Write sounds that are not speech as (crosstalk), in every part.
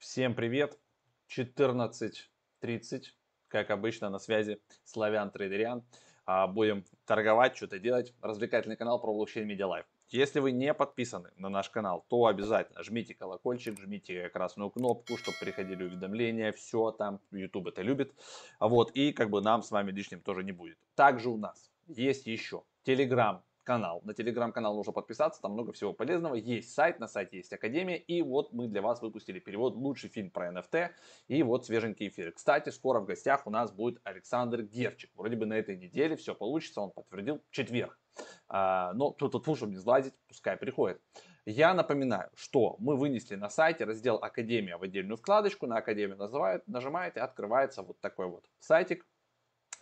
Всем привет! 14.30, как обычно, на связи Славян Трейдериан. А, будем торговать, что-то делать. Развлекательный канал про блокчейн Media Life. Если вы не подписаны на наш канал, то обязательно жмите колокольчик, жмите красную кнопку, чтобы приходили уведомления, все там, YouTube это любит. Вот, и как бы нам с вами лишним тоже не будет. Также у нас есть еще Telegram канал. На телеграм-канал нужно подписаться, там много всего полезного. Есть сайт, на сайте есть Академия. И вот мы для вас выпустили перевод «Лучший фильм про NFT». И вот свеженький эфир. Кстати, скоро в гостях у нас будет Александр Герчик. Вроде бы на этой неделе все получится, он подтвердил четверг. А, но тут тут чтобы не сглазить, пускай приходит. Я напоминаю, что мы вынесли на сайте раздел Академия в отдельную вкладочку. На Академию называют, нажимаете, открывается вот такой вот сайтик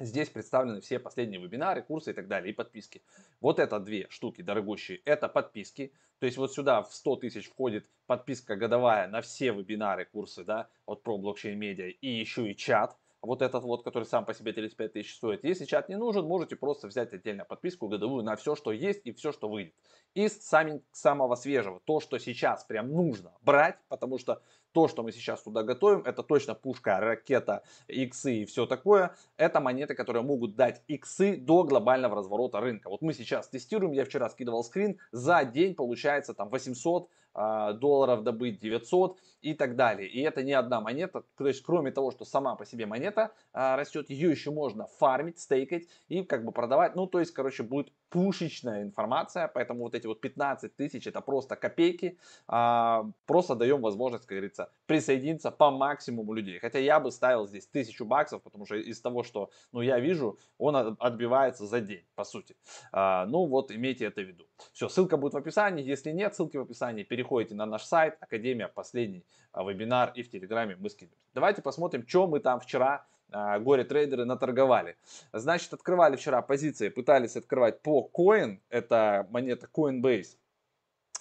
Здесь представлены все последние вебинары, курсы и так далее, и подписки. Вот это две штуки дорогущие, это подписки. То есть вот сюда в 100 тысяч входит подписка годовая на все вебинары, курсы, да, вот про блокчейн-медиа и еще и чат вот этот вот, который сам по себе 35 тысяч стоит. Если чат не нужен, можете просто взять отдельно подписку годовую на все, что есть и все, что выйдет. Из сами, самого свежего, то, что сейчас прям нужно брать, потому что то, что мы сейчас туда готовим, это точно пушка, ракета, иксы и все такое. Это монеты, которые могут дать иксы до глобального разворота рынка. Вот мы сейчас тестируем, я вчера скидывал скрин, за день получается там 800 а, долларов добыть 900 и так далее. И это не одна монета, то есть кроме того, что сама по себе монета а, растет, ее еще можно фармить, стейкать и как бы продавать. Ну, то есть, короче, будет пушечная информация, поэтому вот эти вот 15 тысяч это просто копейки. А, просто даем возможность, как говорится, присоединиться по максимуму людей. Хотя я бы ставил здесь тысячу баксов, потому что из того, что ну, я вижу, он отбивается за день, по сути. ну вот, имейте это в виду. Все, ссылка будет в описании. Если нет ссылки в описании, переходите на наш сайт, Академия, последний а, вебинар и в Телеграме мы скидываем. Давайте посмотрим, что мы там вчера а, горе-трейдеры наторговали. Значит, открывали вчера позиции, пытались открывать по Coin, это монета Coinbase,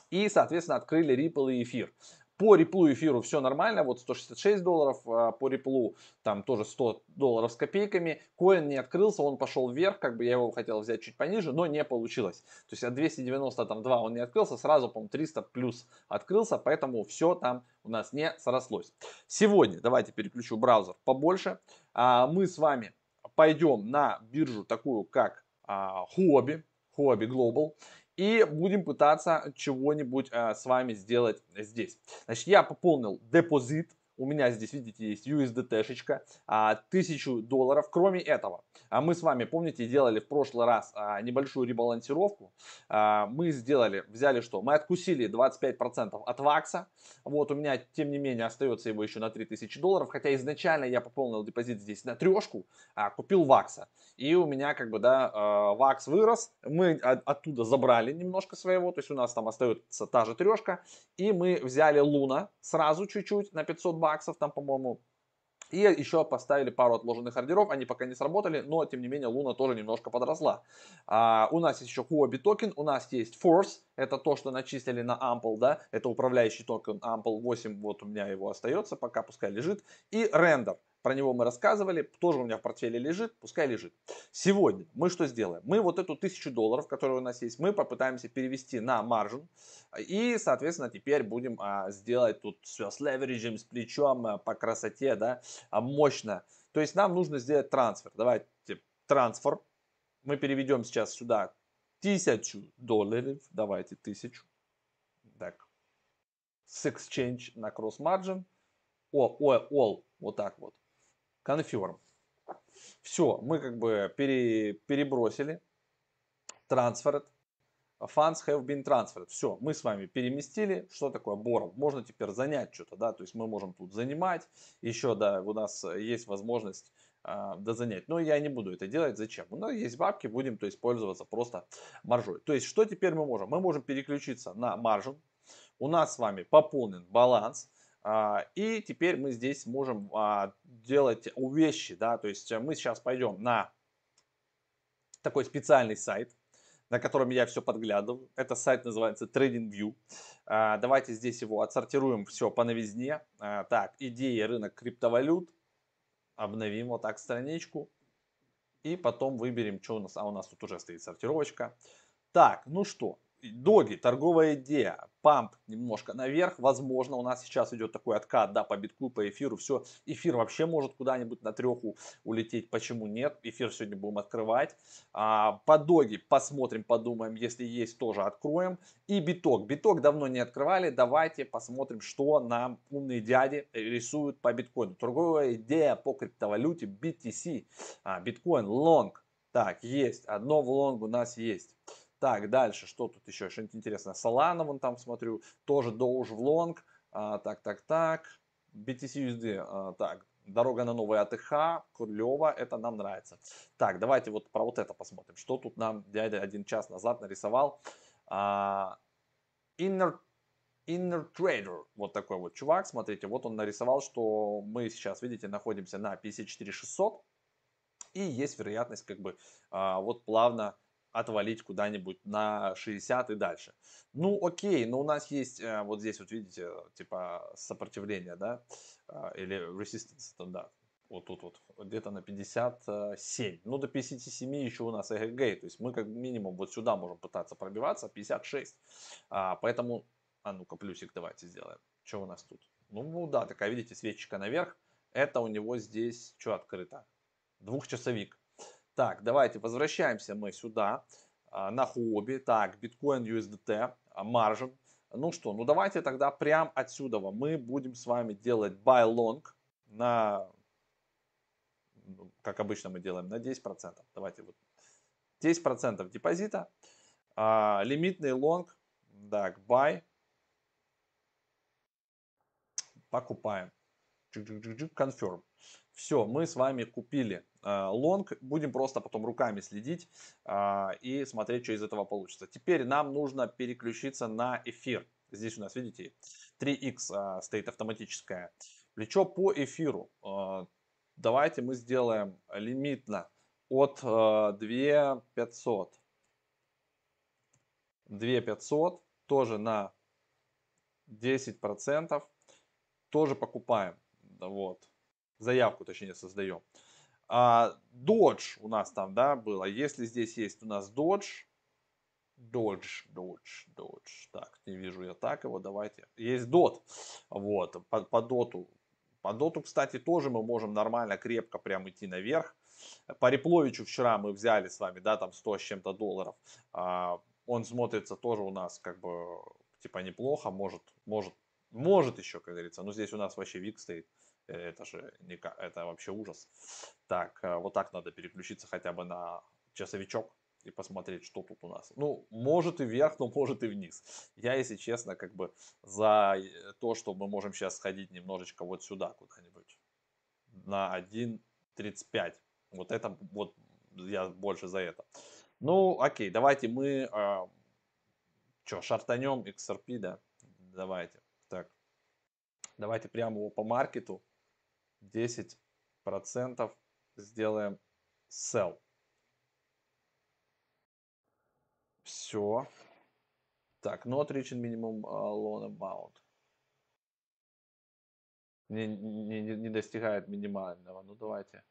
и, соответственно, открыли Ripple и эфир. По реплу эфиру все нормально, вот 166 долларов, а по реплу там тоже 100 долларов с копейками. Коин не открылся, он пошел вверх, как бы я его хотел взять чуть пониже, но не получилось. То есть от 292 он не открылся, сразу, по 300 плюс открылся, поэтому все там у нас не срослось. Сегодня, давайте переключу браузер побольше, а, мы с вами пойдем на биржу такую, как а, Huobi, Huobi Global и будем пытаться чего-нибудь а, с вами сделать здесь. Значит, я пополнил депозит. У меня здесь, видите, есть USDT-шечка, а, 1000 долларов. Кроме этого, а мы с вами, помните, делали в прошлый раз а, небольшую ребалансировку. А, мы сделали, взяли что? Мы откусили 25% от вакса. Вот у меня, тем не менее, остается его еще на 3000 долларов. Хотя изначально я пополнил депозит здесь на трешку, а, купил WAX а. И у меня как бы, да, а, WAX вырос. Мы оттуда забрали немножко своего. То есть у нас там остается та же трешка. И мы взяли луна сразу чуть-чуть на 500 баксов. Там, по-моему, и еще поставили пару отложенных ордеров, они пока не сработали, но тем не менее Луна тоже немножко подросла. А, у нас есть еще Huobi токен, у нас есть FORTH, это то, что начислили на Ample, да, это управляющий токен Ample 8, вот у меня его остается, пока пускай лежит. И Render, про него мы рассказывали, тоже у меня в портфеле лежит, пускай лежит. Сегодня мы что сделаем? Мы вот эту тысячу долларов, которая у нас есть, мы попытаемся перевести на маржин. И, соответственно, теперь будем а, сделать тут все с левериджем, с плечом, а, по красоте, да, а, мощно. То есть нам нужно сделать трансфер. Давайте трансфер. Мы переведем сейчас сюда тысячу долларов. Давайте тысячу. Так. С exchange на cross margin. О, о, all. Вот так вот confirm. Все, мы как бы пере, перебросили. Transferred. Funds have been transferred. Все, мы с вами переместили. Что такое borrow? Можно теперь занять что-то, да, то есть мы можем тут занимать. Еще, да, у нас есть возможность э, дозанять. Но я не буду это делать. Зачем? У нас есть бабки, будем то есть, пользоваться просто маржой. То есть, что теперь мы можем? Мы можем переключиться на маржин. У нас с вами пополнен баланс. А, и теперь мы здесь можем а, делать вещи, да, то есть мы сейчас пойдем на такой специальный сайт, на котором я все подглядываю. Это сайт называется TradingView. А, давайте здесь его отсортируем все по новизне. Так, идеи рынок криптовалют. Обновим вот так страничку. И потом выберем, что у нас. А у нас тут уже стоит сортировочка. Так, ну что, Доги, торговая идея, памп немножко наверх, возможно, у нас сейчас идет такой откат, да, по битку, по эфиру, все, эфир вообще может куда-нибудь на треху улететь, почему нет, эфир сегодня будем открывать, а, по доги посмотрим, подумаем, если есть, тоже откроем, и биток, биток давно не открывали, давайте посмотрим, что нам умные дяди рисуют по биткоину, торговая идея по криптовалюте BTC, а, биткоин, лонг, так, есть, одно в лонг у нас есть. Так, дальше, что тут еще? Что-нибудь интересное. Solana, вон там смотрю, тоже Doge в лонг. А, так, так, так. BTC USD, а, так, дорога на новый ATH, Курлева, это нам нравится. Так, давайте вот про вот это посмотрим. Что тут нам дядя один час назад нарисовал? А, Inner, Inner Trader, вот такой вот чувак, смотрите, вот он нарисовал, что мы сейчас, видите, находимся на 54 600, и есть вероятность как бы а, вот плавно отвалить куда-нибудь на 60 и дальше. Ну, окей, но у нас есть э, вот здесь вот видите, типа сопротивление, да, э, или resistance, да, вот тут вот, где-то на 57. Ну, до 57 еще у нас эгг, то есть мы как минимум вот сюда можем пытаться пробиваться, 56. А, поэтому, а ну-ка, плюсик давайте сделаем. Что у нас тут? Ну, да, такая, видите, свечечка наверх. Это у него здесь, что открыто? Двухчасовик. Так, давайте возвращаемся мы сюда, а, на Huobi. Так, биткоин USDT, а, margin. Ну что, ну давайте тогда прям отсюда мы будем с вами делать buy long на, ну, как обычно мы делаем, на 10%. Давайте вот 10% депозита, а, лимитный лонг, так, buy, покупаем, confirm. Все, мы с вами купили а, лонг, будем просто потом руками следить а, и смотреть, что из этого получится. Теперь нам нужно переключиться на эфир. Здесь у нас, видите, 3x а, стоит автоматическое. Плечо по эфиру. Давайте мы сделаем лимитно от 2500. 2500 тоже на 10%. Тоже покупаем. Вот заявку, точнее, создаем. А, Dodge у нас там, да, было. Если здесь есть у нас Dodge, Dodge, Dodge, Dodge. Так, не вижу я так его, давайте. Есть DOT, вот, по, по доту. По доту, кстати, тоже мы можем нормально, крепко прям идти наверх. По Репловичу вчера мы взяли с вами, да, там 100 с чем-то долларов. А, он смотрится тоже у нас как бы, типа, неплохо, может, может, может еще, как говорится. Но здесь у нас вообще вик стоит. Это же не, это вообще ужас. Так, э, вот так надо переключиться хотя бы на часовичок и посмотреть, что тут у нас. Ну, может и вверх, но может и вниз. Я, если честно, как бы за э, то, что мы можем сейчас сходить немножечко вот сюда куда-нибудь. На 1.35. Вот это, вот я больше за это. Ну, окей, давайте мы, э, что, шартанем XRP, да? Давайте. Так, давайте прямо его по маркету 10% сделаем sell. Все. Так, not reaching minimum uh, loan amount. Не, не, не достигает минимального. Ну давайте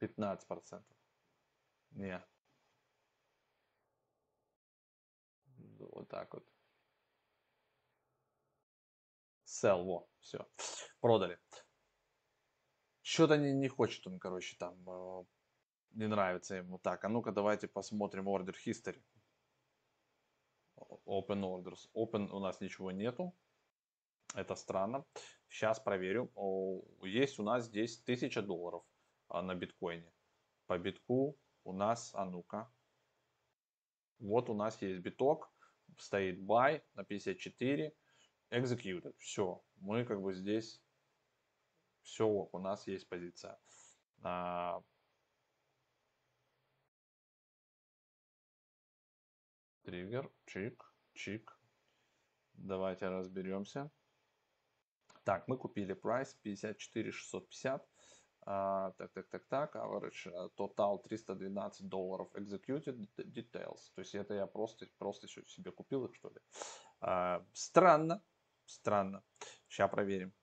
15%. Не. Вот так вот. Sell, во, все. Продали. Что-то не, не хочет он, короче, там, э, не нравится ему. Так, а ну-ка давайте посмотрим Order History. Open Orders. Open у нас ничего нету. Это странно. Сейчас проверю. Есть у нас здесь 1000 долларов а, на биткоине. По битку у нас, а ну-ка. Вот у нас есть биток. Стоит buy на 54. Executed. Все. Мы как бы здесь все, у нас есть позиция. А, триггер, чик, чик. Давайте разберемся. Так, мы купили прайс 54 650. А, так, так, так, так. Average э, total 312 долларов. Executed details. То есть это я просто, просто себе купил их, что ли. А, странно. Странно. Сейчас проверим.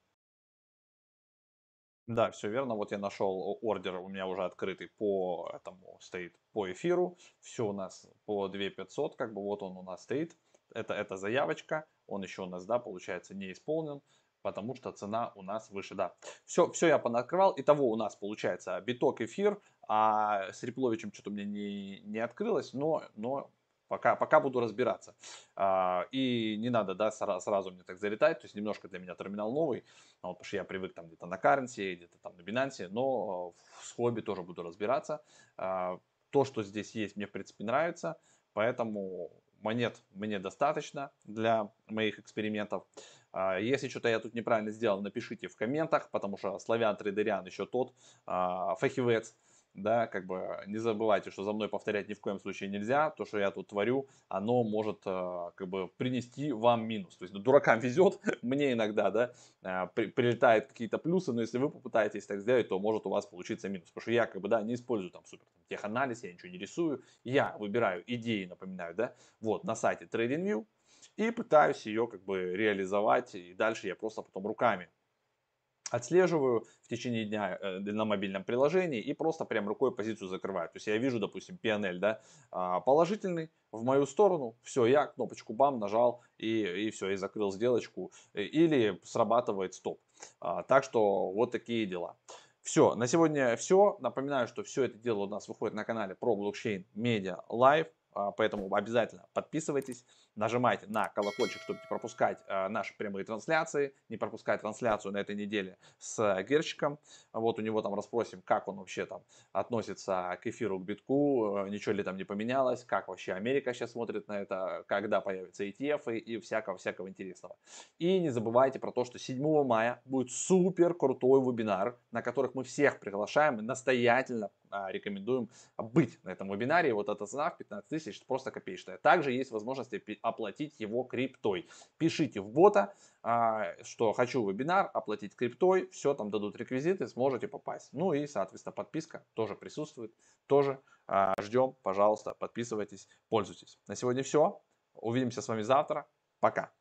Да, все верно. Вот я нашел ордер, у меня уже открытый по этому стоит по эфиру. Все у нас по 2500, как бы вот он у нас стоит. Это, это заявочка, он еще у нас, да, получается, не исполнен, потому что цена у нас выше, да. Все, все я понакрывал. Итого у нас получается биток, эфир, а с Репловичем что-то меня не, не открылось, но, но Пока, пока буду разбираться. А, и не надо, да, сразу, сразу мне так залетать. То есть немножко для меня терминал новый. Ну, вот, потому что я привык там где-то на Currency, где-то там на Binance. Но в хобби тоже буду разбираться. А, то, что здесь есть, мне в принципе нравится. Поэтому монет мне достаточно для моих экспериментов. А, если что-то я тут неправильно сделал, напишите в комментах, потому что славян трейдериан еще тот а, фахивец да, как бы не забывайте, что за мной повторять ни в коем случае нельзя, то, что я тут творю, оно может э, как бы принести вам минус, то есть ну, дуракам везет, (laughs) мне иногда, да, э, при, прилетают какие-то плюсы, но если вы попытаетесь так сделать, то может у вас получиться минус, потому что я как бы, да, не использую там супер там, теханализ, я ничего не рисую, я выбираю идеи, напоминаю, да, вот на сайте TradingView и пытаюсь ее как бы реализовать, и дальше я просто потом руками отслеживаю в течение дня э, на мобильном приложении и просто прям рукой позицию закрываю. То есть я вижу, допустим, PNL, да, а, положительный в мою сторону, все, я кнопочку бам нажал и, и все, и закрыл сделочку, э, или срабатывает стоп. А, так что вот такие дела. Все, на сегодня все. Напоминаю, что все это дело у нас выходит на канале про блокчейн Media Live. А, поэтому обязательно подписывайтесь, нажимайте на колокольчик, чтобы не пропускать а, наши прямые трансляции, не пропускать трансляцию на этой неделе с Герчиком. Вот у него там расспросим, как он вообще там относится к эфиру, к битку, ничего ли там не поменялось, как вообще Америка сейчас смотрит на это, когда появятся ETF и, всякого-всякого интересного. И не забывайте про то, что 7 мая будет супер крутой вебинар, на которых мы всех приглашаем и настоятельно а, рекомендуем быть на этом вебинаре. Вот эта цена в 15 тысяч просто копеечная. Также есть возможность оплатить его криптой. Пишите в бота, а, что хочу вебинар, оплатить криптой, все, там дадут реквизиты, сможете попасть. Ну и, соответственно, подписка тоже присутствует, тоже а, ждем, пожалуйста, подписывайтесь, пользуйтесь. На сегодня все. Увидимся с вами завтра. Пока.